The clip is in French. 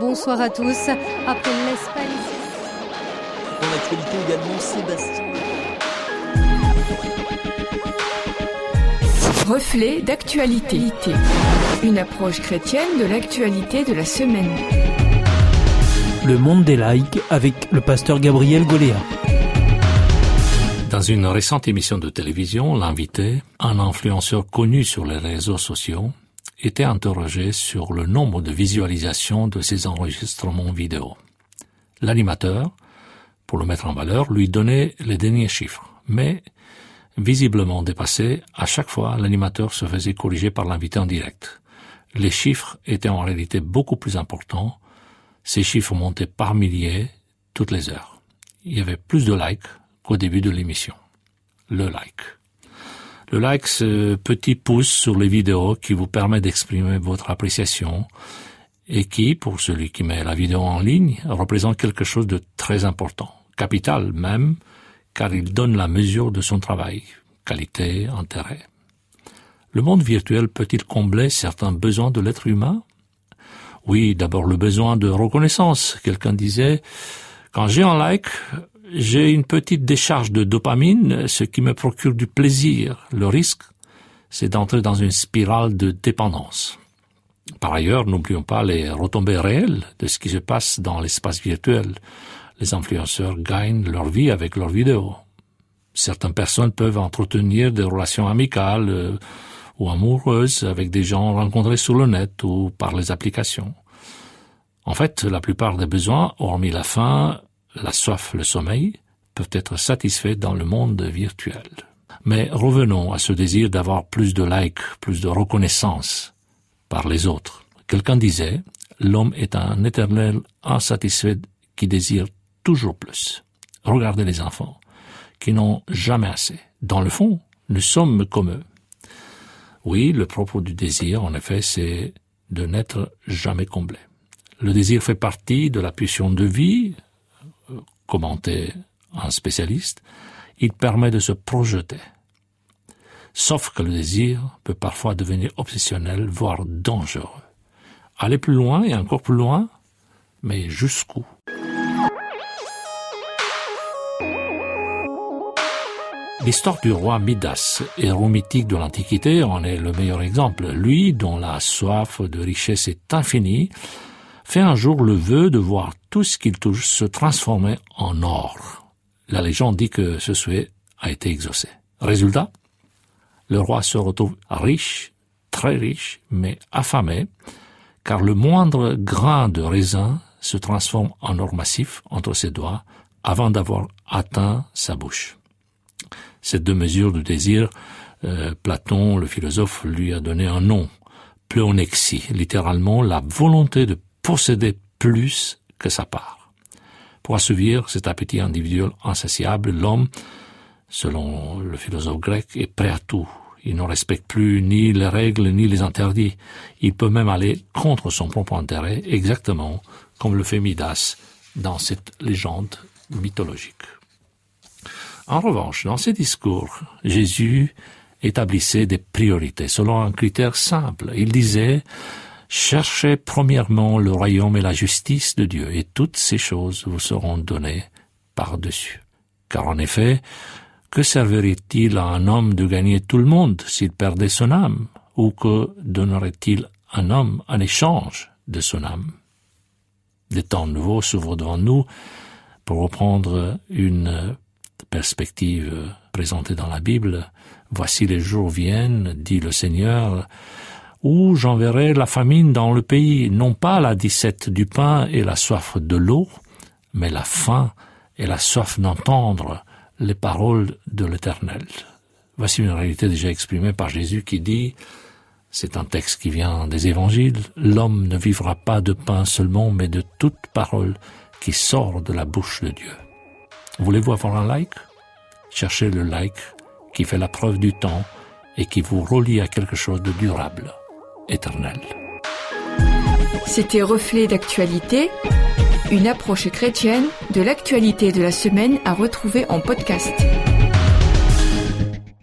Bonsoir à tous. Après l'Espagne. Dans l'actualité également, Sébastien. Reflet d'actualité. Une approche chrétienne de l'actualité de la semaine. Le monde des likes avec le pasteur Gabriel Goléa. Dans une récente émission de télévision, l'invité, un influenceur connu sur les réseaux sociaux, était interrogé sur le nombre de visualisations de ses enregistrements vidéo. L'animateur, pour le mettre en valeur, lui donnait les derniers chiffres, mais visiblement dépassé, à chaque fois l'animateur se faisait corriger par l'invité en direct. Les chiffres étaient en réalité beaucoup plus importants, ces chiffres montaient par milliers toutes les heures. Il y avait plus de likes au début de l'émission. Le like. Le like, ce petit pouce sur les vidéos qui vous permet d'exprimer votre appréciation et qui, pour celui qui met la vidéo en ligne, représente quelque chose de très important, capital même, car il donne la mesure de son travail, qualité, intérêt. Le monde virtuel peut-il combler certains besoins de l'être humain? Oui, d'abord le besoin de reconnaissance. Quelqu'un disait, quand j'ai un like, j'ai une petite décharge de dopamine, ce qui me procure du plaisir. Le risque, c'est d'entrer dans une spirale de dépendance. Par ailleurs, n'oublions pas les retombées réelles de ce qui se passe dans l'espace virtuel. Les influenceurs gagnent leur vie avec leurs vidéos. Certaines personnes peuvent entretenir des relations amicales euh, ou amoureuses avec des gens rencontrés sur le net ou par les applications. En fait, la plupart des besoins, hormis la faim, la soif, le sommeil, peuvent être satisfaits dans le monde virtuel. Mais revenons à ce désir d'avoir plus de likes, plus de reconnaissance par les autres. Quelqu'un disait, l'homme est un éternel insatisfait qui désire toujours plus. Regardez les enfants, qui n'ont jamais assez. Dans le fond, nous sommes comme eux. Oui, le propos du désir, en effet, c'est de n'être jamais comblé. Le désir fait partie de la pulsion de vie, commentait un spécialiste, il permet de se projeter. Sauf que le désir peut parfois devenir obsessionnel, voire dangereux. Aller plus loin et encore plus loin, mais jusqu'où? L'histoire du roi Midas, héros mythique de l'Antiquité, en est le meilleur exemple. Lui, dont la soif de richesse est infinie, fait un jour le vœu de voir tout ce qu'il touche se transformer en or. La légende dit que ce souhait a été exaucé. Résultat, le roi se retrouve riche, très riche, mais affamé, car le moindre grain de raisin se transforme en or massif entre ses doigts avant d'avoir atteint sa bouche. Ces deux mesures de désir, euh, Platon, le philosophe, lui a donné un nom, pléonexie, littéralement la volonté de posséder plus que sa part. Pour assouvir cet appétit individuel insatiable, l'homme, selon le philosophe grec, est prêt à tout. Il ne respecte plus ni les règles ni les interdits. Il peut même aller contre son propre intérêt, exactement comme le fait Midas dans cette légende mythologique. En revanche, dans ses discours, Jésus établissait des priorités selon un critère simple. Il disait Cherchez premièrement le royaume et la justice de Dieu, et toutes ces choses vous seront données par-dessus. Car en effet, que servirait-il à un homme de gagner tout le monde s'il perdait son âme, ou que donnerait-il un homme en échange de son âme? Des temps nouveaux s'ouvrent devant nous, pour reprendre une perspective présentée dans la Bible. Voici les jours viennent, dit le Seigneur, où j'enverrai la famine dans le pays, non pas la dissette du pain et la soif de l'eau, mais la faim et la soif d'entendre les paroles de l'Éternel. Voici une réalité déjà exprimée par Jésus qui dit, c'est un texte qui vient des évangiles, l'homme ne vivra pas de pain seulement, mais de toute parole qui sort de la bouche de Dieu. Voulez-vous avoir un like? Cherchez le like qui fait la preuve du temps et qui vous relie à quelque chose de durable C'était Reflet d'actualité, une approche chrétienne de l'actualité de la semaine à retrouver en podcast.